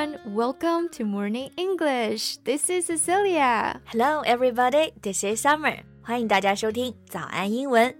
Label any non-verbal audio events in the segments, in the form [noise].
everyone. Welcome to Morning English. This is Cecilia. Hello, everybody. This is Summer. 欢迎大家收听早安英文。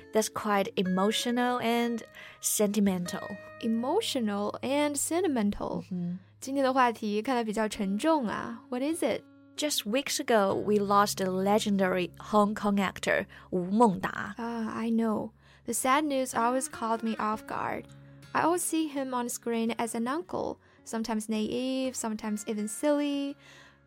that's quite emotional and sentimental. Emotional and sentimental. 今天的话题看来比较沉重啊。What is it? Just weeks ago, we lost the legendary Hong Kong actor Wu Mengda. Ah, I know. The sad news always caught me off guard. I always see him on screen as an uncle, sometimes naive, sometimes even silly.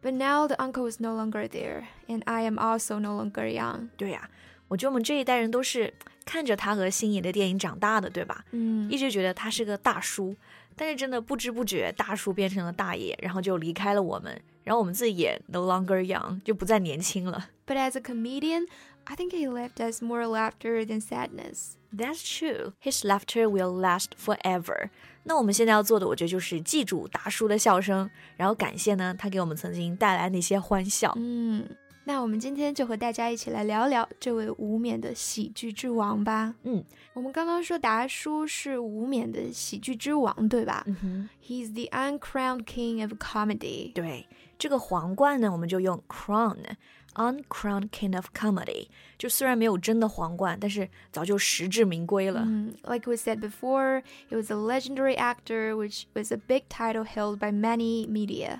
But now the uncle is no longer there, and I am also no longer young. 对呀、 我觉得我们这一代人都是看着他和星爷的电影长大的，对吧？嗯一直觉得他是个大叔，但是真的不知不觉，大叔变成了大爷，然后就离开了我们，然后我们自己也 no longer young，就不再年轻了。But as a comedian, I think he left us more laughter than sadness. That's true. His laughter will last forever. 那我们现在要做的，我觉得就是记住大叔的笑声，然后感谢呢他给我们曾经带来那些欢笑。嗯，那我们今天就和大家一起来聊聊这位无冕的喜剧之王吧。嗯，我们刚刚说达叔是无冕的喜剧之王，对吧、嗯哼， He's the uncrowned king of comedy. 对，这个皇冠呢，我们就用 crown。Uncrowned King of Comedy，就虽然没有真的皇冠，但是早就实至名归了。 Mm, like we said before, he was a legendary actor, which was a big title held by many media.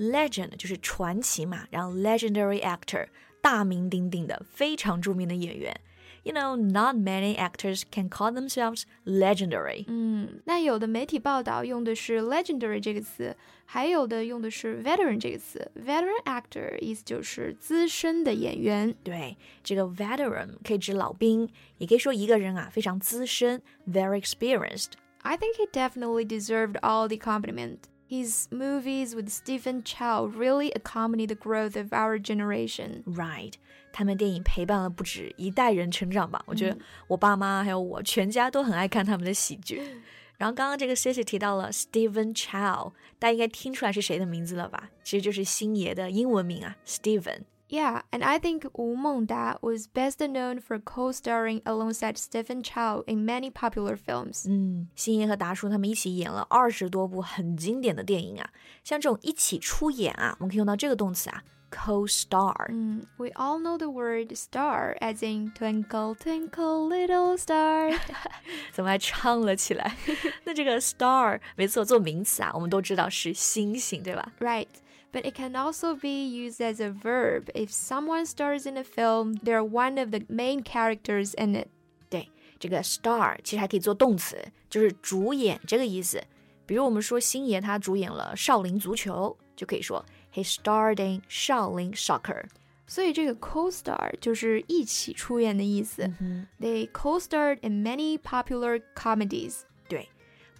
Legend 就是传奇嘛，然后 legendary actor 大名鼎鼎的非常着名的演员。You know, not many actors can call themselves legendary. 嗯，那有的媒体报道用的是 legendary 这个词，还有的用的是 veteran 这个词。veteran actor 意思就是资深的演员。对，这个 veteran 可以指老兵，也可以说一个人啊非常资深，very experienced。 I think he definitely deserved all the compliment. His movies with Stephen Chow really accompanied the growth of our generation. Right，他们电影陪伴了不止一代人成长吧。我觉得我爸妈还有我全家都很爱看他们的喜剧。然后刚刚这个 Cici 提到了 Stephen Chow，大家应该听出来是谁的名字了吧？其实就是星爷的英文名啊，Steven。Yeah, and I think Wu Mengda was best known for co-starring alongside Stephen Chow in many popular films. 嗯，星爷和达叔他们一起演了二十多部很经典的电影啊，像这种一起出演啊，我们可以用到这个动词啊，co-star。 Mm, we all know the word star as in twinkle twinkle little star. 怎么还唱了起来？那这个 star [laughs] [laughs] 没错，做名词啊，我们都知道是星星，对吧？ right. But it can also be used as a verb. If someone stars in a film, they're one of the main characters in it. 对，这个 star 其实还可以做动词，就是主演这个意思。比如我们说星爷他主演了《少林足球》，就可以说 he starred in 少林 soccer。所以这个 co-star 就是一起出演的意思。They co-starred in many popular comedies. 对，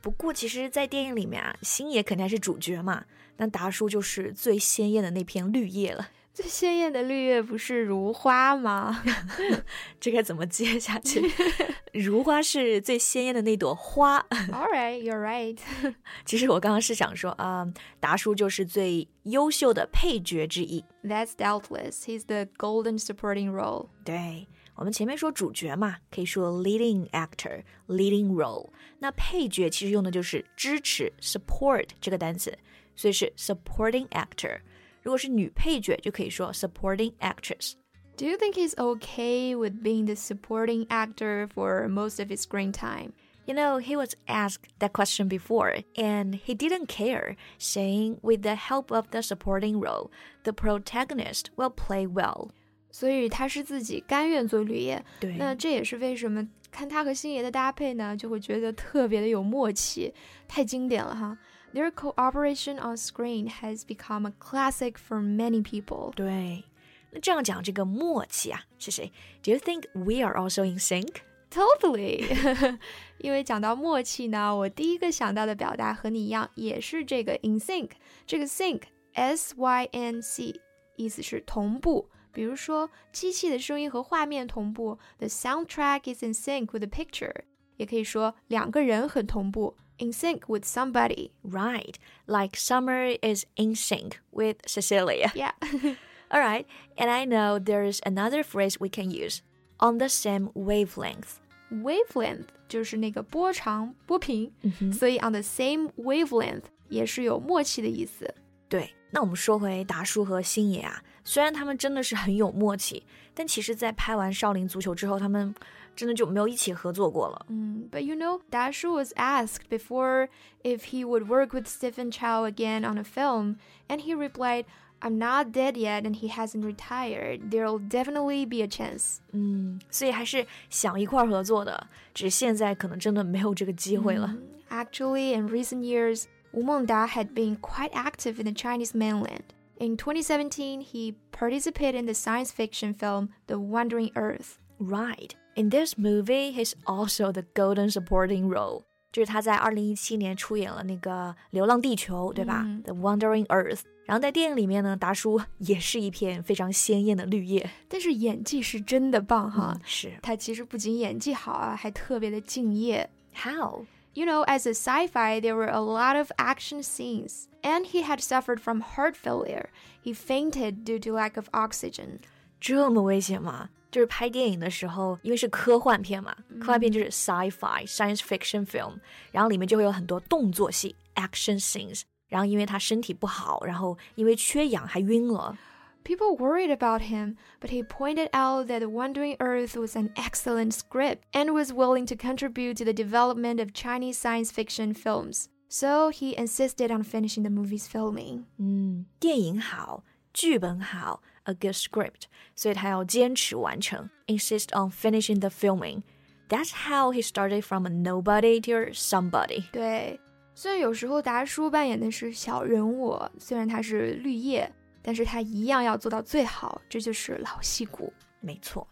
不过其实，在电影里面啊，星爷肯定还是主角嘛，那达叔就是最鲜艳的那片绿叶了。最鲜艳的绿叶不是如花吗？[laughs] 这该怎么接下去？[laughs] 如花是最鲜艳的那朵花。All right, you're right. [laughs] 其实我刚刚是想说啊、达叔就是最优秀的配角之一。That's doubtless. He's the golden supporting role. 对我们前面说主角嘛，可以说 leading actor、leading role。那配角其实用的就是支持 support 这个单词，所以是 supporting actor。如果是女配角，就可以说 supporting actress。 Do you think he's okay with being the supporting actor for most of his screen time? You know, he was asked that question before, and he didn't care, saying, with the help of the supporting role, the protagonist will play well. 所以他是自己甘愿做绿叶。对那这也是为什么看他和星爷的搭配呢，就会觉得特别的有默契，太经典了哈。Their cooperation on screen has become a classic for many people. 对，那这样讲这个默契啊，是谁？Do you think we are also in sync? Totally，因为讲到默契呢，我第一个想到的表达和你一样，也是这个 in sync。这个 sync S Y N C，意思是同步。比如说，机器的声音和画面同步，the soundtrack is in sync with the picture。也可以说两个人很同步，in sync with somebody。 Right, like Summer is in sync with Cecilia. Yeah. [laughs] All right, and I know there's another phrase we can use on the same wavelength. wavelength 就是那个波长、波频，所以 on the same wavelength 也是有默契的意思。 对，那我们说回达叔和星爷啊，虽然他们真的是很有默契，但其实，在拍完《少林足球》之后，他们真的就没有一起合作过了。嗯，But you know, Dashu was asked before if he would work with Stephen Chow again on a film, and he replied, "I'm not dead yet, and he hasn't retired. There'll definitely be a chance." 嗯，所以还是想一块儿合作的，只是现在可能真的没有这个机会了。 Actually, in recent years, Wu Mengda had been quite active in the Chinese mainland. In 2017, he participated in the science fiction film The Wandering Earth. Right. In this movie, he's also the golden supporting role. 就是他在二零一七年出演了那个《流浪地球》，对吧、嗯 t h e Wandering Earth。然后在电影里面呢，达叔也是一片非常鲜艳的绿叶。但是演技是真的棒哈。嗯，是。他其实不仅演技好啊，还特别的敬业。 How? You know, as a sci-fi, there were a lot of action scenes, and he had suffered from heart failure. He fainted due to lack of oxygen. 这么危险吗？就是拍电影的时候，因为是科幻片嘛，科幻片就是 sci-fi science fiction film，然后里面就会有很多动作戏 action scenes。然后因为他身体不好，然后因为缺氧还晕了。 People worried about him, but he pointed out that The Wandering Earth was an excellent script and was willing to contribute to the development of Chinese science fiction films. So he insisted on finishing the movie's filming. 嗯，电影好，剧本好，a good script，所以他要坚持完成，insist on finishing the filming。That's how he started from a nobody to somebody。对，虽然有时候达叔扮演的是小人物，虽然他是绿叶， 但是他一样要做到最好，这就是老戏骨。没错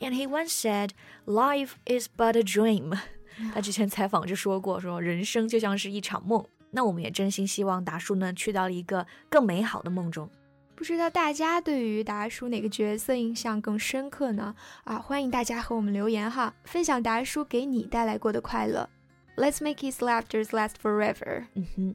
，And he once said, "Life is but a dream." [laughs] 他之前采访就说过，说人生就像是一场梦。那我们也真心希望达叔呢去到了一个更美好的梦中。不知道大家对于达叔哪个角色印象更深刻呢？啊，欢迎大家和我们留言哈，分享达叔给你带来过的快乐。Let's make his laughters last forever. 嗯哼